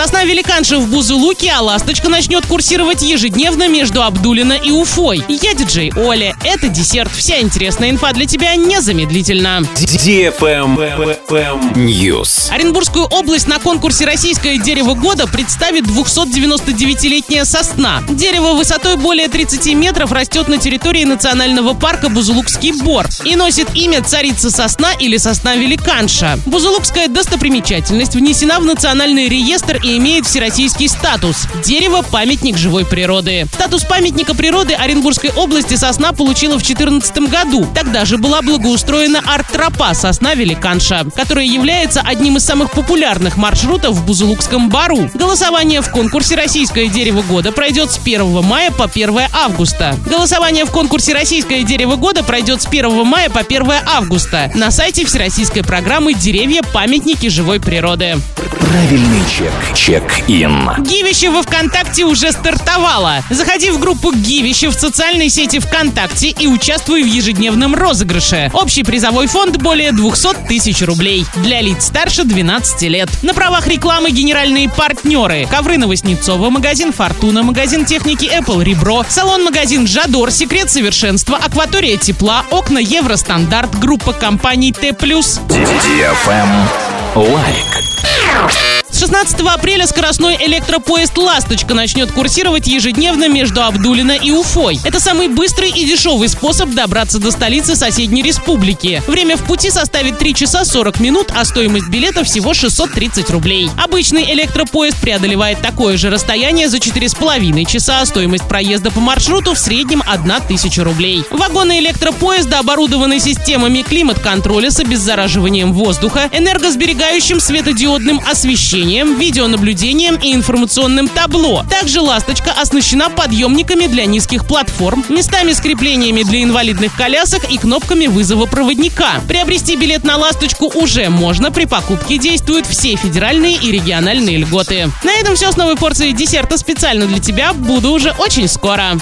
Сосна великанша в Бузулуке, а ласточка начнет курсировать ежедневно между Абдулино и Уфой. Я диджей Оля. Это десерт. Вся интересная инфа для тебя незамедлительно. News. Оренбургскую область на конкурсе «Российское дерево года» представит 299-летняя сосна. Дерево высотой более 30 метров растет на территории национального парка Бузулукский бор и носит имя царица сосна или сосна-великанша. Бузулукская достопримечательность внесена в национальный реестр и имеет всероссийский статус. Дерево – памятник живой природы. Статус памятника природы Оренбургской области сосна получила в 2014 году. Тогда же была благоустроена арт-тропа сосна-великанша, которая является одним из самых популярных маршрутов в Бузулукском бару. Голосование в конкурсе «Российское дерево года» пройдет с 1 мая по 1 августа. Голосование в конкурсе «Российское дерево года» пройдет с 1 мая по 1 августа на сайте Всероссийской программы «Деревья. Памятники живой природы». Правильный чек. Чек-ин. Гивище во ВКонтакте уже стартовало. Заходи в группу Гивище в социальной сети ВКонтакте и участвуй в ежедневном розыгрыше. Общий призовой фонд более 200 тысяч рублей. Для лиц старше 12 лет. На правах рекламы генеральные партнеры. Ковры Новоснецова, магазин Фортуна, магазин техники Apple Ребро, салон-магазин Жадор, Секрет совершенства, Акватория тепла, окна Евростандарт, группа компаний Т+. Лайк. С 16 апреля скоростной электропоезд «Ласточка» начнет курсировать ежедневно между Абдулино и Уфой. Это самый быстрый и дешевый способ добраться до столицы соседней республики. Время в пути составит 3 часа 40 минут, а стоимость билета всего 630 рублей. Обычный электропоезд преодолевает такое же расстояние за 4,5 часа, а стоимость проезда по маршруту в среднем 1000 рублей. Вагоны электропоезда оборудованы системами климат-контроля с обеззараживанием воздуха, энергосберегающим светодиодным освещением, видеонаблюдением и информационным табло. Также «Ласточка» оснащена подъемниками для низких платформ, местами с креплениями для инвалидных колясок и кнопками вызова проводника. Приобрести билет на «Ласточку» уже можно. При покупке действуют все федеральные и региональные льготы. На этом все с новой порцией десерта специально для тебя. Буду уже очень скоро.